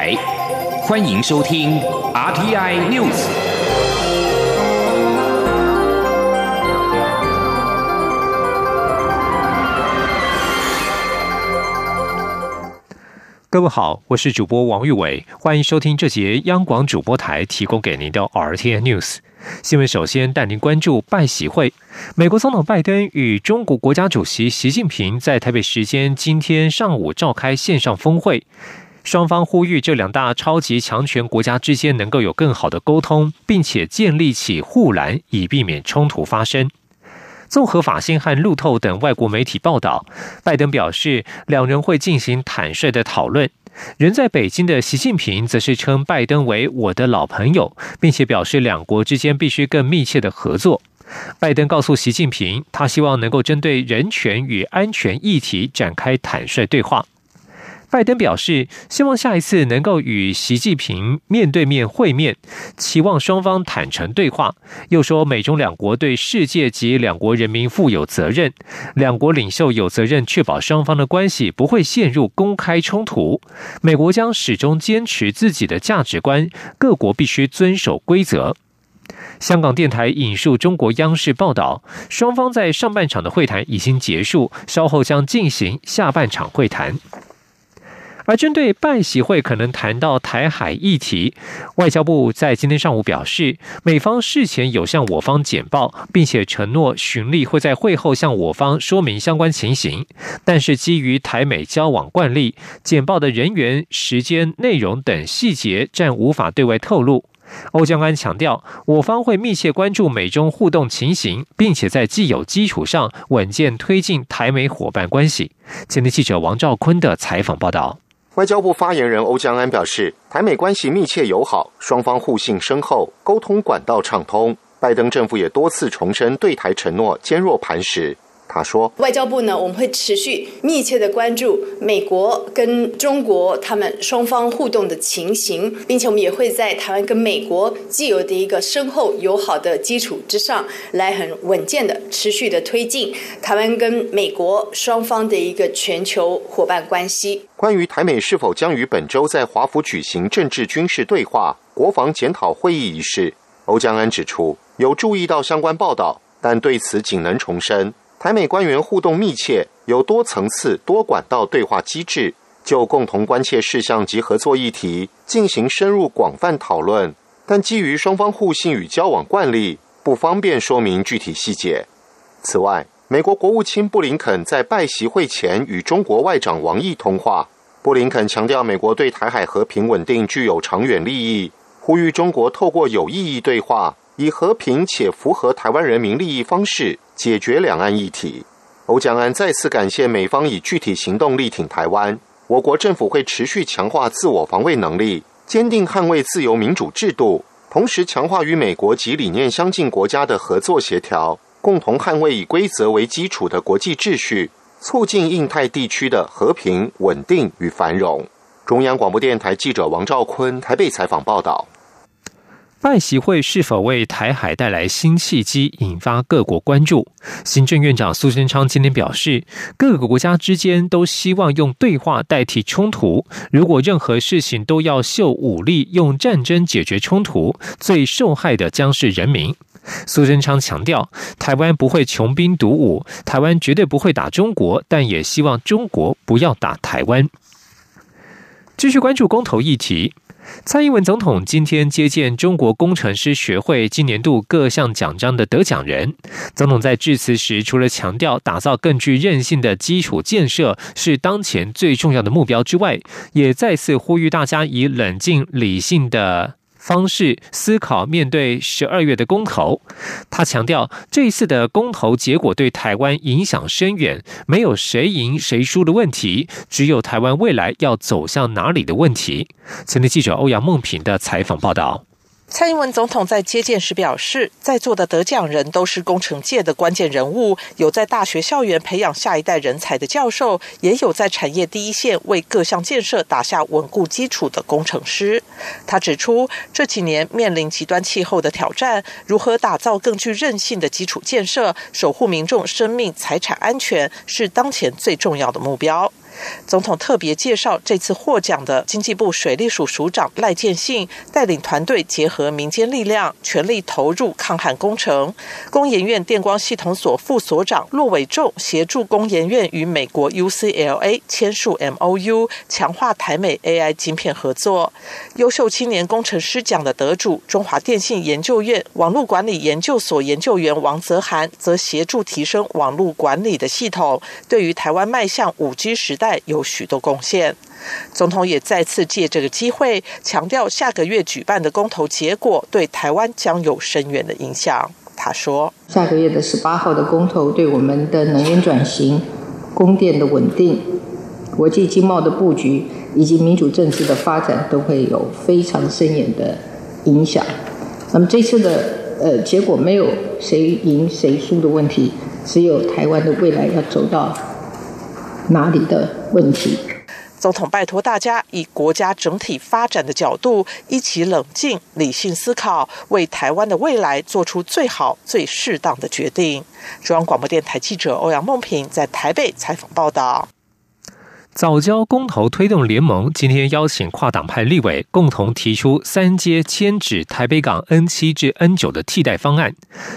台，欢迎收听 RTI News。各位好，我是主播王玉伟，欢迎收听这节央广主播台提供给您的 RTI News 新闻。首先带您关注拜喜会，美国总统拜登与中国国家主席习近平在台北时间今天上午召开线上峰会，双方呼吁这两大超级强权国家之间能够有更好的沟通，并且建立起护栏，以避免冲突发生。综合法新和路透等外国媒体报道，拜登表示两人会进行坦率的讨论。人在北京的习近平则是称拜登为我的老朋友，并且表示两国之间必须更密切的合作。拜登告诉习近平，他希望能够针对人权与安全议题展开坦率对话。拜登表示，希望下一次能够与习近平面对面会面，期望双方坦诚对话。又说，美中两国对世界及两国人民负有责任，两国领袖有责任确保双方的关系不会陷入公开冲突。美国将始终坚持自己的价值观，各国必须遵守规则。香港电台引述中国央视报道，双方在上半场的会谈已经结束，稍后将进行下半场会谈。而针对拜习会可能谈到台海议题，外交部在今天上午表示，美方事前有向我方简报，并且承诺巡例会在会后向我方说明相关情形。但是基于台美交往惯例，简报的人员、时间、内容等细节暂无法对外透露。欧江安强调，我方会密切关注美中互动情形，并且在既有基础上稳健推进台美伙伴关系。前天记者王兆坤的采访报道。外交部发言人欧江安表示，台美关系密切友好，双方互信深厚，沟通管道畅通。拜登政府也多次重申对台承诺坚若磐石。他说：“外交部呢，我们会持续密切的关注美国跟中国他们双方互动的情形，并且我们也会在台湾跟美国既有的一个深厚友好的基础之上，来很稳健的持续的推进台湾跟美国双方的一个全球伙伴关系。”关于台美是否将于本周在华府举行政治军事对话、国防检讨会议一事，欧江安指出有注意到相关报道，但对此仅能重申。台美官员互动密切，有多层次、多管道对话机制，就共同关切事项及合作议题进行深入广泛讨论。但基于双方互信与交往惯例，不方便说明具体细节。此外，美国国务卿布林肯在拜习会前与中国外长王毅通话，布林肯强调美国对台海和平稳定具有长远利益，呼吁中国透过有意义对话，以和平且符合台湾人民利益方式。解决两岸议题，欧江安再次感谢美方以具体行动力挺台湾。我国政府会持续强化自我防卫能力，坚定捍卫自由民主制度，同时强化与美国及理念相近国家的合作协调，共同捍卫以规则为基础的国际秩序，促进印太地区的和平稳定与繁荣。中央广播电台记者王兆坤台北采访报道。拜习会是否为台海带来新契机，引发各国关注？行政院长苏贞昌今天表示，各个国家之间都希望用对话代替冲突。如果任何事情都要秀武力、用战争解决冲突，最受害的将是人民。苏贞昌强调，台湾不会穷兵黩武，台湾绝对不会打中国，但也希望中国不要打台湾。继续关注公投议题。蔡英文总统今天接见中国工程师学会今年度各项奖章的得奖人。总统在致辞时，除了强调打造更具韧性的基础建设是当前最重要的目标之外，也再次呼吁大家以冷静理性的。方式思考面对十二月的公投，他强调这一次的公投结果对台湾影响深远，没有谁赢谁输的问题，只有台湾未来要走向哪里的问题。前天记者欧阳梦平的采访报道。蔡英文总统在接见时表示，在座的得奖人都是工程界的关键人物，有在大学校园培养下一代人才的教授，也有在产业第一线为各项建设打下稳固基础的工程师。他指出，这几年面临极端气候的挑战，如何打造更具韧性的基础建设，守护民众生命财产安全，是当前最重要的目标。总统特别介绍这次获奖的经济部水利署署长赖建信，带领团队结合民间力量，全力投入抗旱工程。工研院电光系统所副所长骆伟仲协助工研院与美国 UCLA 签署 MOU，强化台美 AI 晶片合作。优秀青年工程师奖的得主中华电信研究院网络管理研究所研究员王泽涵，则协助提升网络管理的系统，对于台湾迈向五 G 时代有许多贡献。总统也再次借这个机会强调，下个月举办的公投结果对台湾将有深远的影响。他说：“下个月的十八号的公投，对我们的能源转型、供电的稳定、国际经贸的布局以及民主政治的发展，都会有非常深远的影响。那么这次的呃结果，没有谁赢谁输的问题，只有台湾的未来要走到哪里的问题。”总统拜托大家以国家整体发展的角度，一起冷静、理性思考，为台湾的未来做出最好、最适当的决定。中央广播电台记者欧阳梦平在台北采访报道。早教公投推动联盟今天邀请跨党派立委共同提出三阶迁址台北港 N 七至 N 九的替代方案。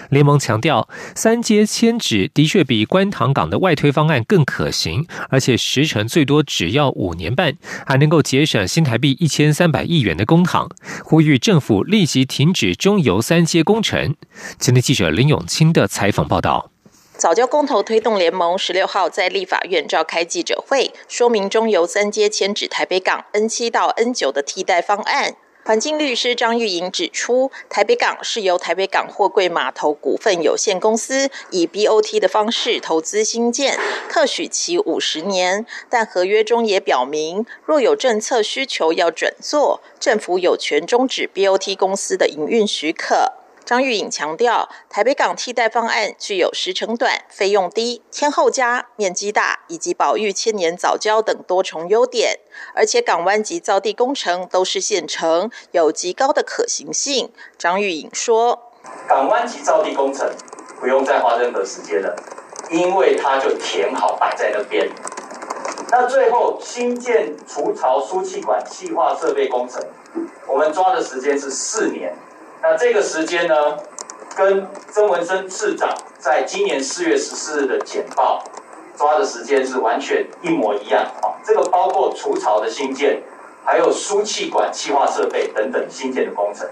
联盟强调，三阶迁址的确比观塘港的外推方案更可行，而且时程最多只要五年半，还能够节省新台币一千三百亿元的公帑。呼吁政府立即停止中油三阶工程。今天记者林永清的采访报道。早教公投推动联盟十六号在立法院召开记者会，说明中油三阶迁址台北港 N 七到 N 九的替代方案。环境律师张玉莹指出，台北港是由台北港货柜码头股份有限公司以 BOT 的方式投资新建，特许期五十年，但合约中也表明，若有政策需求要转做，政府有权终止 BOT 公司的营运许可。张玉颖强调，台北港替代方案具有时程短、费用低、天后佳、面积大以及保育千年早教等多重优点，而且港湾及造地工程都是现成，有极高的可行性。张玉颖说：“港湾及造地工程不用再花任何时间了，因为它就填好摆在那边。那最后新建除槽输气管气化设备工程，我们抓的时间是四年。”那这个时间呢，跟曾文生市长在今年四月十四日的简报抓的时间是完全一模一样啊。这个包括除草的新建，还有输气管气化设备等等新建的工程。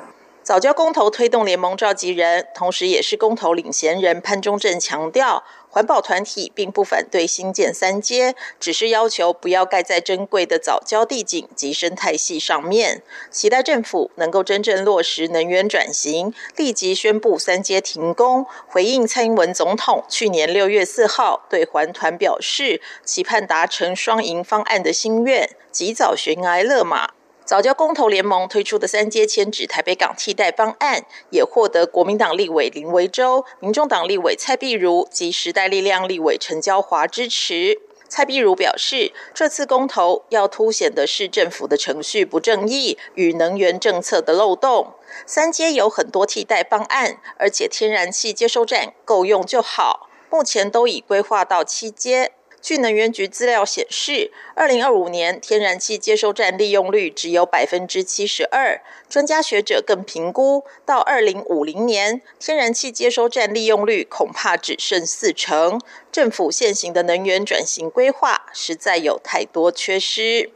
早教公投推动联盟召集人，同时也是公投领衔人潘中正强调。环保团体并不反对新建三阶，只是要求不要盖在珍贵的早教地景及生态系上面。期待政府能够真正落实能源转型，立即宣布三阶停工，回应蔡英文总统去年六月四号对环团表示，期盼达成双赢方案的心愿，及早悬崖勒马。早教公投联盟推出的三阶迁址台北港替代方案，也获得国民党立委林维洲、民众党立委蔡碧如及时代力量立委陈娇华支持。蔡碧如表示，这次公投要凸显的是政府的程序不正义与能源政策的漏洞。三阶有很多替代方案，而且天然气接收站够用就好，目前都已规划到七阶。据能源局资料显示，二零二五年天然气接收站利用率只有百分之七十二。专家学者更评估，到二零五零年，天然气接收站利用率恐怕只剩四成。政府现行的能源转型规划实在有太多缺失。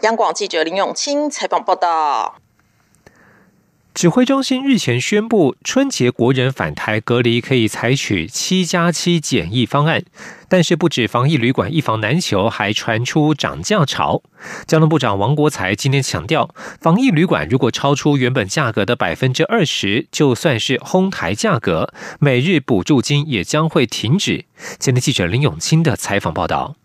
央广记者林永清采访报道。指挥中心日前宣布，春节国人返台隔离可以采取七加七检疫方案，但是不止防疫旅馆一房难求，还传出涨价潮。交通部长王国才今天强调，防疫旅馆如果超出原本价格的百分之二十，就算是哄抬价格，每日补助金也将会停止。今天记者林永清的采访报道。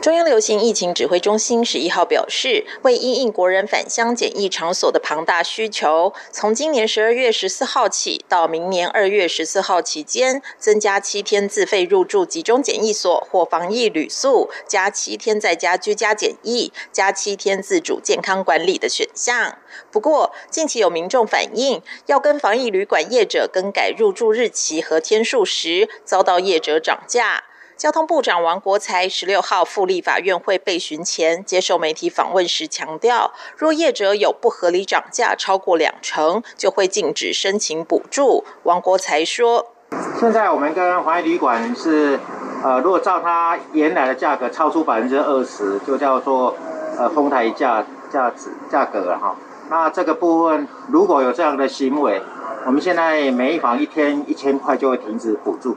中央流行疫情指挥中心十一号表示，为因应国人返乡检疫场所的庞大需求，从今年十二月十四号起到明年二月十四号期间，增加七天自费入住集中检疫所或防疫旅宿，加七天在家居家检疫，加七天自主健康管理的选项。不过，近期有民众反映，要跟防疫旅馆业者更改入住日期和天数时，遭到业者涨价。交通部长王国才十六号赴立法院会备询前接受媒体访问时强调，若业者有不合理涨价超过两成，就会禁止申请补助。王国才说：“现在我们跟华谊旅馆是，呃，如果照他原来的价格超出百分之二十，就叫做呃丰台价价值价格了哈。那这个部分如果有这样的行为，我们现在每一房一天一千块就会停止补助。”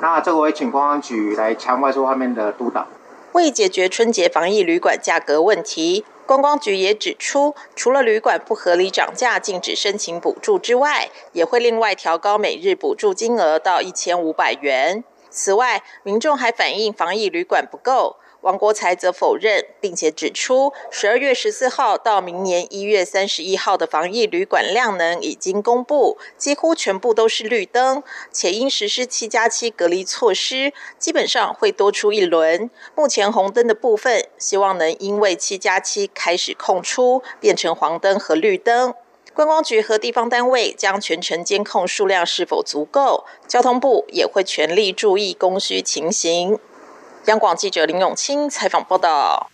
那这个会请公安局来强化这方面的督导。为解决春节防疫旅馆价格问题，观光局也指出，除了旅馆不合理涨价禁止申请补助之外，也会另外调高每日补助金额到一千五百元。此外，民众还反映防疫旅馆不够。王国才则否认，并且指出，十二月十四号到明年一月三十一号的防疫旅馆量能已经公布，几乎全部都是绿灯，且因实施七加七隔离措施，基本上会多出一轮。目前红灯的部分，希望能因为七加七开始空出，变成黄灯和绿灯。观光局和地方单位将全程监控数量是否足够，交通部也会全力注意供需情形。央广记者林永清采访报道。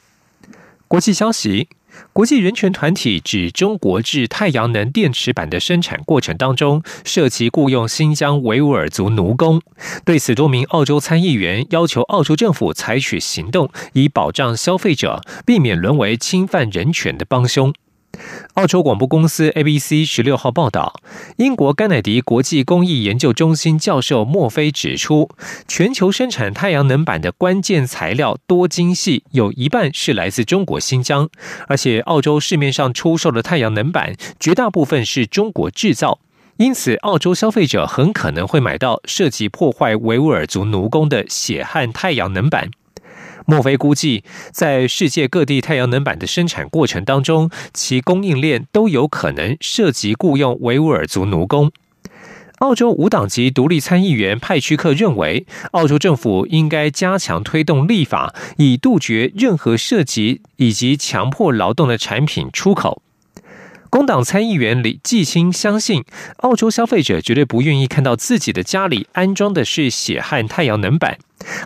国际消息：国际人权团体指中国制太阳能电池板的生产过程当中涉及雇佣新疆维吾尔族奴工。对此，多名澳洲参议员要求澳洲政府采取行动，以保障消费者，避免沦为侵犯人权的帮凶。澳洲广播公司 ABC 十六号报道，英国甘乃迪国际公益研究中心教授墨菲指出，全球生产太阳能板的关键材料多晶细，有一半是来自中国新疆，而且澳洲市面上出售的太阳能板绝大部分是中国制造，因此澳洲消费者很可能会买到涉及破坏维吾尔族奴工的血汗太阳能板。莫菲估计，在世界各地太阳能板的生产过程当中，其供应链都有可能涉及雇佣维吾尔族奴工。澳洲无党籍独立参议员派屈克认为，澳洲政府应该加强推动立法，以杜绝任何涉及以及强迫劳动的产品出口。工党参议员李继清相信，澳洲消费者绝对不愿意看到自己的家里安装的是血汗太阳能板。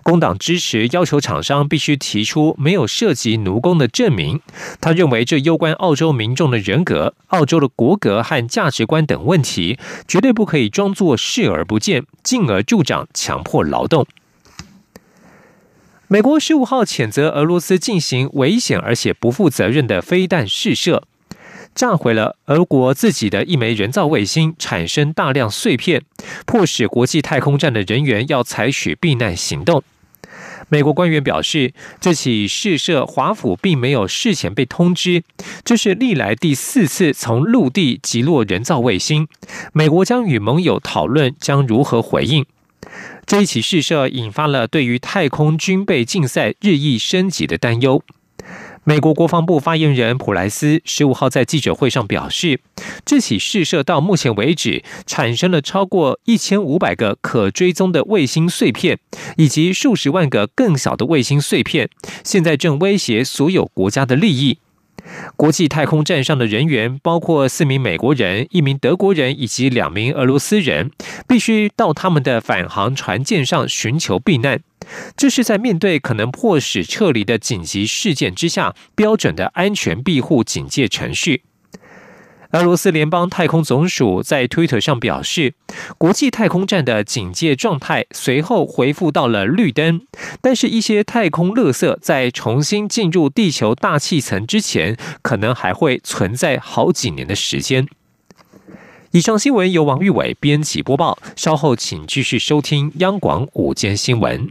工党支持要求厂商必须提出没有涉及奴工的证明。他认为这攸关澳洲民众的人格、澳洲的国格和价值观等问题，绝对不可以装作视而不见，进而助长强迫劳动。美国十五号谴责俄罗斯进行危险而且不负责任的飞弹试射。炸毁了俄国自己的一枚人造卫星，产生大量碎片，迫使国际太空站的人员要采取避难行动。美国官员表示，这起试射华府并没有事前被通知，这是历来第四次从陆地击落人造卫星。美国将与盟友讨论将如何回应。这一起试射引发了对于太空军备竞赛日益升级的担忧。美国国防部发言人普莱斯十五号在记者会上表示，这起试射到目前为止产生了超过一千五百个可追踪的卫星碎片，以及数十万个更小的卫星碎片，现在正威胁所有国家的利益。国际太空站上的人员包括四名美国人、一名德国人以及两名俄罗斯人，必须到他们的返航船舰上寻求避难。这是在面对可能迫使撤离的紧急事件之下，标准的安全庇护警戒程序。俄罗斯联邦太空总署在推特上表示，国际太空站的警戒状态随后恢复到了绿灯，但是，一些太空垃圾在重新进入地球大气层之前，可能还会存在好几年的时间。以上新闻由王玉伟编辑播报，稍后请继续收听央广午间新闻。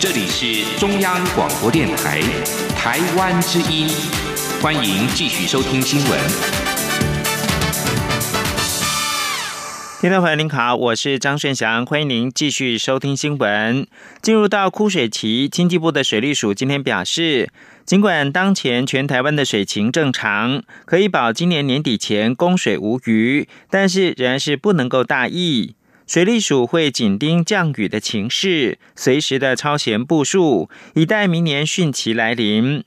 这里是中央广播电台台湾之音，欢迎继续收听新闻。听众朋友您好，我是张顺祥，欢迎您继续收听新闻。进入到枯水期，经济部的水利署今天表示，尽管当前全台湾的水情正常，可以保今年年底前供水无虞，但是仍然是不能够大意。水利署会紧盯降雨的情势，随时的超前部署，以待明年汛期来临。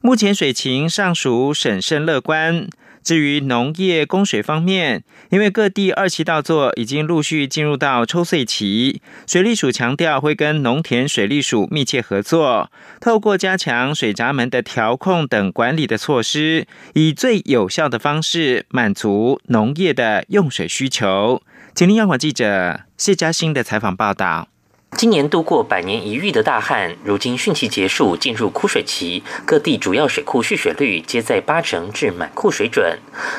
目前水情尚属审慎乐观。至于农业供水方面，因为各地二期稻作已经陆续进入到抽穗期，水利署强调会跟农田水利署密切合作，透过加强水闸门的调控等管理的措施，以最有效的方式满足农业的用水需求。请听央广记者谢嘉欣的采访报道。今年度过百年一遇的大旱，如今汛期结束，进入枯水期，各地主要水库蓄水率皆在八成至满库水准。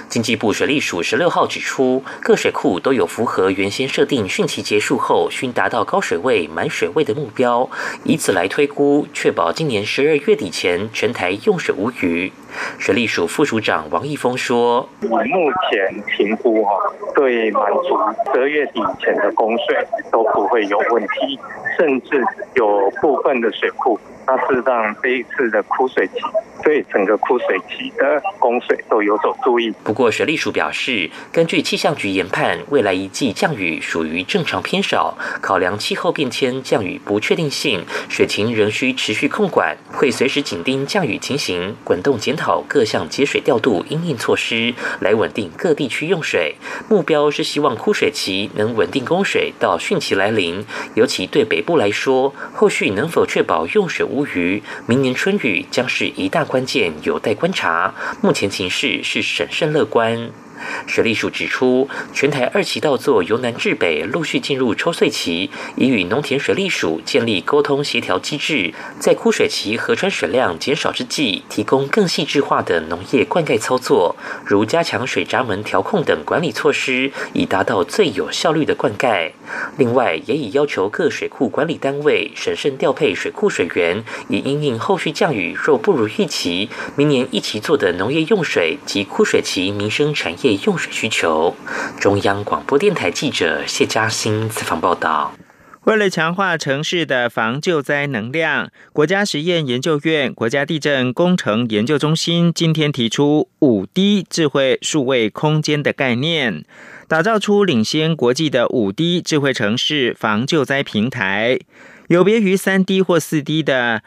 经济部水利署十六号指出，各水库都有符合原先设定汛期结束后需达到高水位、满水位的目标，以此来推估，确保今年十二月底前全台用水无虞。水利署副署长王义峰说：“以目前评估，哈，对满足十二月底前的供水都不会有问题，甚至有部分的水库。”那是让，这一次的枯水期，对整个枯水期的供水都有所注意。不过，水利署表示，根据气象局研判，未来一季降雨属于正常偏少，考量气候变迁、降雨不确定性，水情仍需持续控管，会随时紧盯降雨情形，滚动检讨各项节水调度应应措施，来稳定各地区用水。目标是希望枯水期能稳定供水到汛期来临。尤其对北部来说，后续能否确保用水？无虞，明年春雨将是一大关键，有待观察。目前情势是审慎乐观。水利署指出，全台二期稻作由南至北陆续进入抽穗期，已与农田水利署建立沟通协调机制，在枯水期河川水量减少之际，提供更细致化的农业灌溉操作，如加强水闸门调控等管理措施，以达到最有效率的灌溉。另外，也已要求各水库管理单位审慎调配水库水源，以因应后续降雨若不如预期，明年一期做的农业用水及枯水期民生产业。用水需求。中央广播电台记者谢嘉欣采访报道。为了强化城市的防救灾能量，国家实验研究院国家地震工程研究中心今天提出五 D 智慧数位空间的概念，打造出领先国际的五 D 智慧城市防救灾平台，有别于三 D 或四 D 的。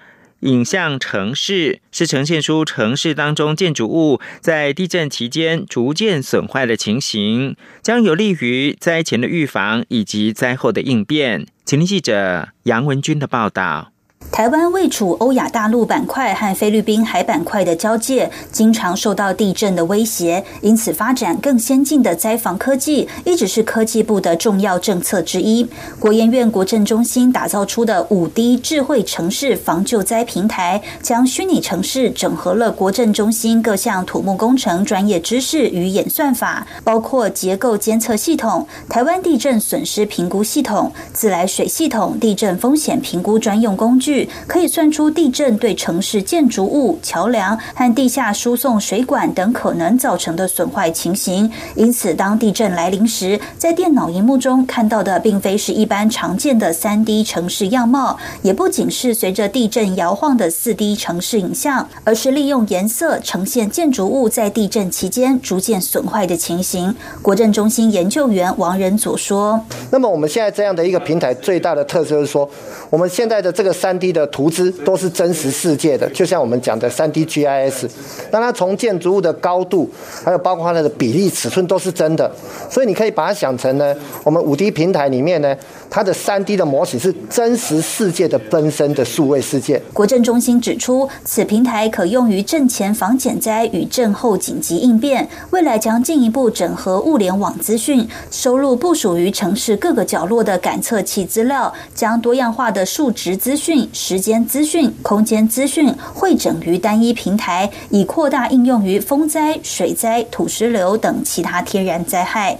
影像城市是呈现出城市当中建筑物在地震期间逐渐损坏的情形，将有利于灾前的预防以及灾后的应变。请听记者杨文军的报道。台湾位处欧亚大陆板块和菲律宾海板块的交界，经常受到地震的威胁，因此发展更先进的灾防科技一直是科技部的重要政策之一。国研院国政中心打造出的五 D 智慧城市防救灾平台，将虚拟城市整合了国政中心各项土木工程专业知识与演算法，包括结构监测系统、台湾地震损失评估系统、自来水系统、地震风险评估专用工具。可以算出地震对城市建筑物、桥梁和地下输送水管等可能造成的损坏情形。因此，当地震来临时，在电脑荧幕中看到的，并非是一般常见的三 D 城市样貌，也不仅是随着地震摇晃的四 D 城市影像，而是利用颜色呈现建筑物在地震期间逐渐损坏的情形。国政中心研究员王仁祖说：“那么我们现在这样的一个平台，最大的特色是说，我们现在的这个三 D。的图资都是真实世界的，就像我们讲的三 D GIS，那它从建筑物的高度，还有包括它的比例尺寸都是真的，所以你可以把它想成呢，我们五 D 平台里面呢，它的三 D 的模型是真实世界的分身的数位世界。国政中心指出，此平台可用于震前防减灾与震后紧急应变，未来将进一步整合物联网资讯，收录部署于城市各个角落的感测器资料，将多样化的数值资讯。时间资讯、空间资讯汇整于单一平台，以扩大应用于风灾、水灾、土石流等其他天然灾害。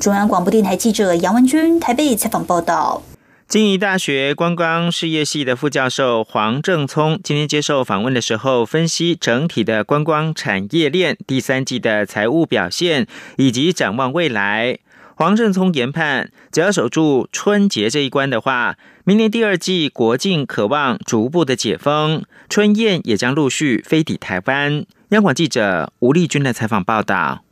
中央广播电台记者杨文君台北采访报道。经营大学观光事业系的副教授黄正聪今天接受访问的时候，分析整体的观光产业链第三季的财务表现以及展望未来。黄正聪研判，只要守住春节这一关的话，明年第二季国境渴望逐步的解封，春燕也将陆续飞抵台湾。央广记者吴丽君的采访报道。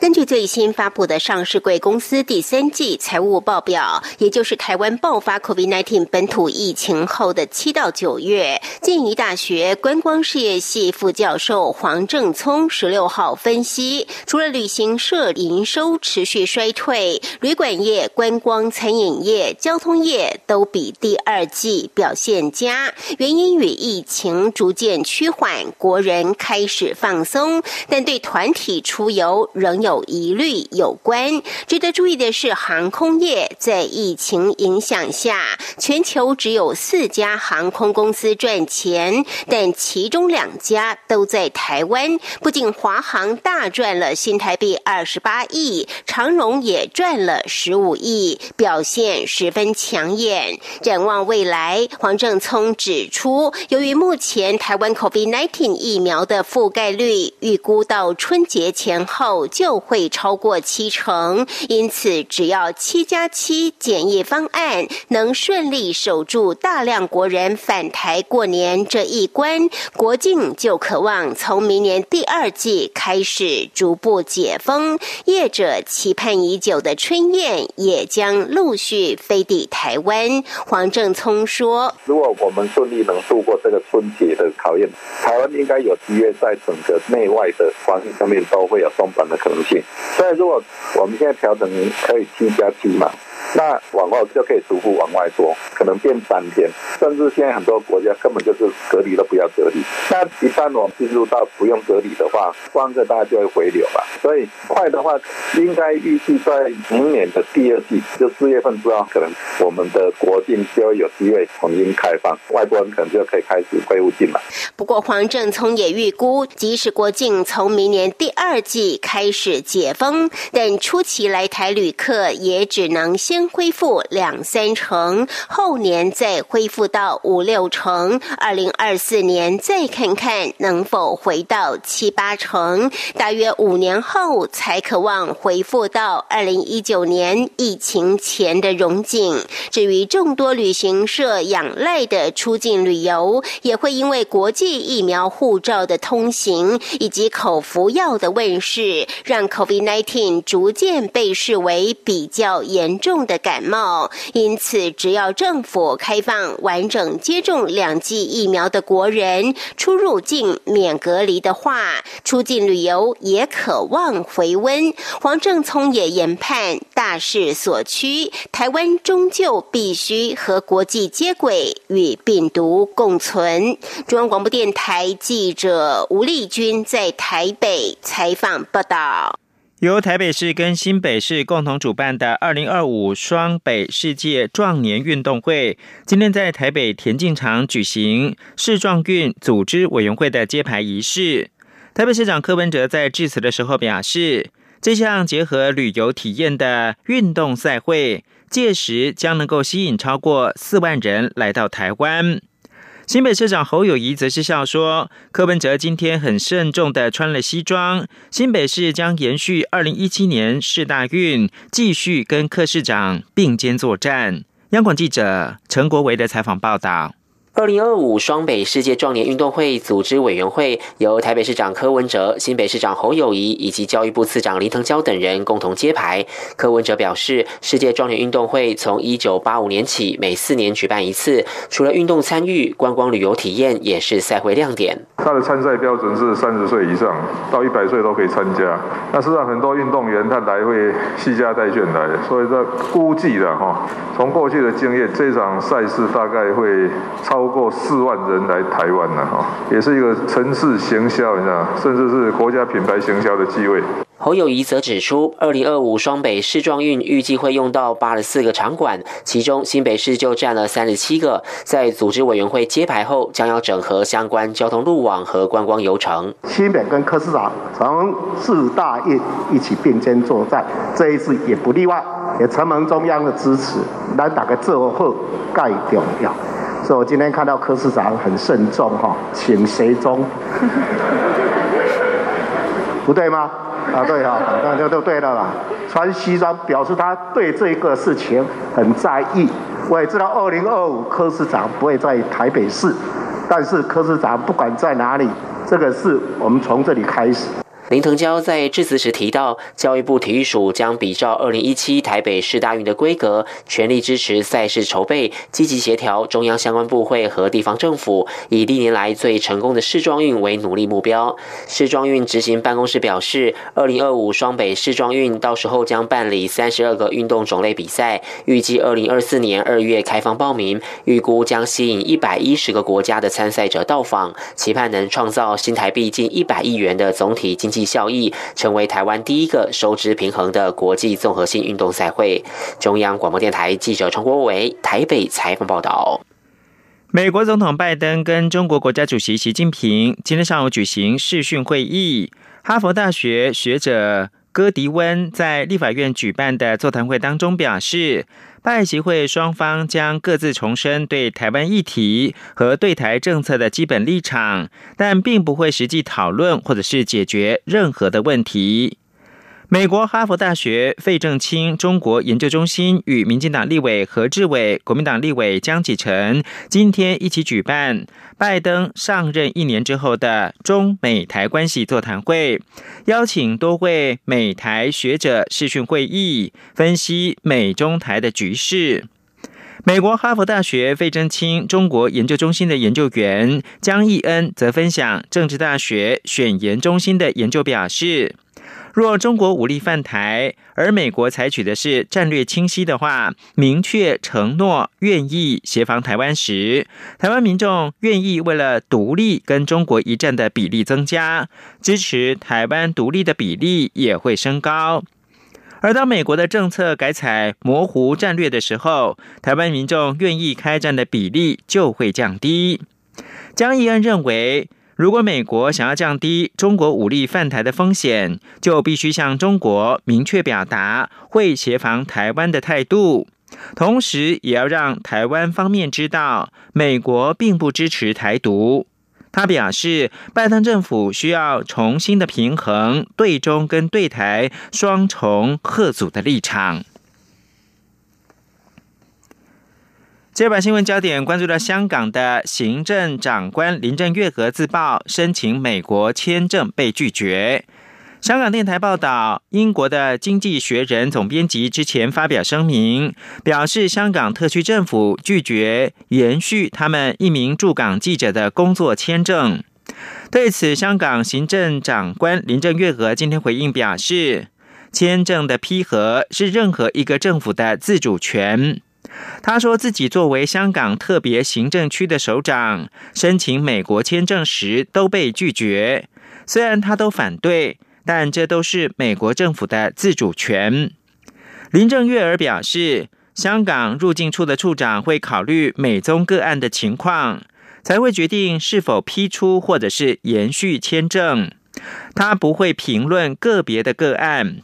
根据最新发布的上市贵公司第三季财务报表，也就是台湾爆发 COVID-19 本土疫情后的七到九月，建宜大学观光事业系副教授黄正聪十六号分析，除了旅行社营收持续衰退，旅馆业、观光餐饮业、交通业都比第二季表现佳，原因与疫情逐渐趋缓，国人开始放松，但对团体出游仍。仍有疑虑有关。值得注意的是，航空业在疫情影响下，全球只有四家航空公司赚钱，但其中两家都在台湾。不仅华航大赚了新台币二十八亿，长荣也赚了十五亿，表现十分抢眼。展望未来，黄正聪指出，由于目前台湾 COVID-19 疫苗的覆盖率预估到春节前后。就会超过七成，因此只要七加七检疫方案能顺利守住大量国人返台过年这一关，国境就渴望从明年第二季开始逐步解封。业者期盼已久的春宴也将陆续飞抵台湾。黄正聪说：“如果我们顺利能度过这个春节的考验，台湾应该有机会在整个内外的关系上面都会有松绑的可能。”所以，如果我们现在调整可以七加七嘛？那往后就可以逐步往外做，可能变三天，甚至现在很多国家根本就是隔离都不要隔离。那一旦我们进入到不用隔离的话，观光大家就会回流了。所以快的话，应该预计在明年的第二季，就四月份之后，可能我们的国境就会有机会重新开放，外国人可能就可以开始恢复进来。不过黄正聪也预估，即使国境从明年第二季开始解封，但初期来台旅客也只能先。恢复两三成，后年再恢复到五六成，二零二四年再看看能否回到七八成，大约五年后才渴望恢复到二零一九年疫情前的荣景。至于众多旅行社仰赖的出境旅游，也会因为国际疫苗护照的通行以及口服药的问世，让 COVID-19 逐渐被视为比较严重的。感冒，因此只要政府开放完整接种两剂疫苗的国人出入境免隔离的话，出境旅游也渴望回温。黄正聪也研判大势所趋，台湾终究必须和国际接轨，与病毒共存。中央广播电台记者吴丽君在台北采访报道。由台北市跟新北市共同主办的二零二五双北世界壮年运动会，今天在台北田径场举行市壮运组织委员会的揭牌仪式。台北市长柯文哲在致辞的时候表示，这项结合旅游体验的运动赛会，届时将能够吸引超过四万人来到台湾。新北市长侯友谊则是笑说：“柯文哲今天很慎重的穿了西装，新北市将延续二零一七年市大运，继续跟柯市长并肩作战。”央广记者陈国维的采访报道。二零二五双北世界壮年运动会组织委员会由台北市长柯文哲、新北市长侯友谊以及教育部次长林腾蛟等人共同揭牌。柯文哲表示，世界壮年运动会从一九八五年起每四年举办一次，除了运动参与、观光旅游体验，也是赛会亮点。他的参赛标准是三十岁以上到一百岁都可以参加。那实际上很多运动员他来会系家带眷来，所以这估计的哈，从过去的经验，这场赛事大概会超。过四万人来台湾了哈，也是一个城市行销，你知道，甚至是国家品牌行销的机会。侯友谊则指出，二零二五双北市壮运预计会用到八十四个场馆，其中新北市就占了三十七个。在组织委员会揭牌后，将要整合相关交通路网和观光游程。新北跟柯市长从四大运一起并肩作战，这一次也不例外，也承蒙中央的支持，来打个最后盖重要。所以我今天看到柯市长很慎重哈，请谁中？不对吗？啊，对哈，那就就对了啦。穿西装表示他对这个事情很在意。我也知道，二零二五科市长不会在台北市，但是科市长不管在哪里，这个事我们从这里开始。林腾蛟在致辞时提到，教育部体育署将比照二零一七台北市大运的规格，全力支持赛事筹备，积极协调中央相关部会和地方政府，以历年来最成功的市壮运为努力目标。市壮运执行办公室表示，二零二五双北市壮运到时候将办理三十二个运动种类比赛，预计二零二四年二月开放报名，预估将吸引一百一十个国家的参赛者到访，期盼能创造新台币近一百亿元的总体经济。效益成为台湾第一个收支平衡的国际综合性运动赛会。中央广播电台记者陈国伟台北采访报道。美国总统拜登跟中国国家主席习近平今天上午举行视讯会议。哈佛大学学者戈迪温在立法院举办的座谈会当中表示。拜协会双方将各自重申对台湾议题和对台政策的基本立场，但并不会实际讨论或者是解决任何的问题。美国哈佛大学费正清中国研究中心与民进党立委何志伟、国民党立委江启臣今天一起举办拜登上任一年之后的中美台关系座谈会，邀请多位美台学者视讯会议，分析美中台的局势。美国哈佛大学费正清中国研究中心的研究员江义恩则分享政治大学选研中心的研究表示。若中国武力犯台，而美国采取的是战略清晰的话，明确承诺愿意协防台湾时，台湾民众愿意为了独立跟中国一战的比例增加，支持台湾独立的比例也会升高。而当美国的政策改采模糊战略的时候，台湾民众愿意开战的比例就会降低。江义恩认为。如果美国想要降低中国武力犯台的风险，就必须向中国明确表达会协防台湾的态度，同时也要让台湾方面知道美国并不支持台独。他表示，拜登政府需要重新的平衡对中跟对台双重贺阻的立场。接把新闻焦点关注到香港的行政长官林郑月娥自曝申请美国签证被拒绝。香港电台报道，英国的《经济学人》总编辑之前发表声明，表示香港特区政府拒绝延续他们一名驻港记者的工作签证。对此，香港行政长官林郑月娥今天回应表示，签证的批核是任何一个政府的自主权。他说自己作为香港特别行政区的首长，申请美国签证时都被拒绝。虽然他都反对，但这都是美国政府的自主权。林郑月娥表示，香港入境处的处长会考虑美中个案的情况，才会决定是否批出或者是延续签证。他不会评论个别的个案。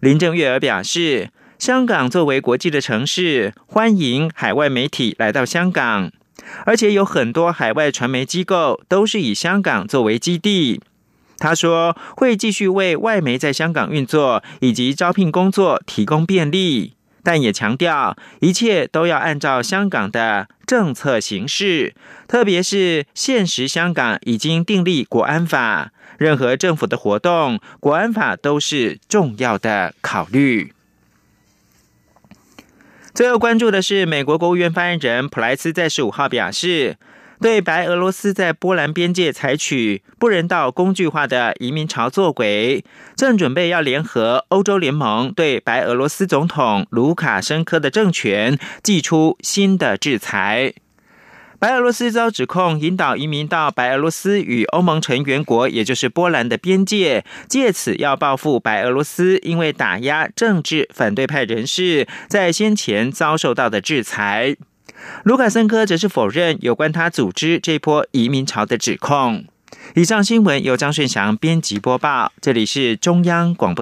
林郑月娥表示。香港作为国际的城市，欢迎海外媒体来到香港，而且有很多海外传媒机构都是以香港作为基地。他说会继续为外媒在香港运作以及招聘工作提供便利，但也强调一切都要按照香港的政策行事，特别是现实香港已经订立国安法，任何政府的活动，国安法都是重要的考虑。最后关注的是，美国国务院发言人普莱斯在十五号表示，对白俄罗斯在波兰边界采取不人道、工具化的移民潮作鬼，正准备要联合欧洲联盟对白俄罗斯总统卢卡申科的政权寄出新的制裁。白俄罗斯遭指控引导移民到白俄罗斯与欧盟成员国，也就是波兰的边界，借此要报复白俄罗斯，因为打压政治反对派人士，在先前遭受到的制裁。卢卡申科则是否认有关他组织这波移民潮的指控。以上新闻由张顺祥编辑播报，这里是中央广播。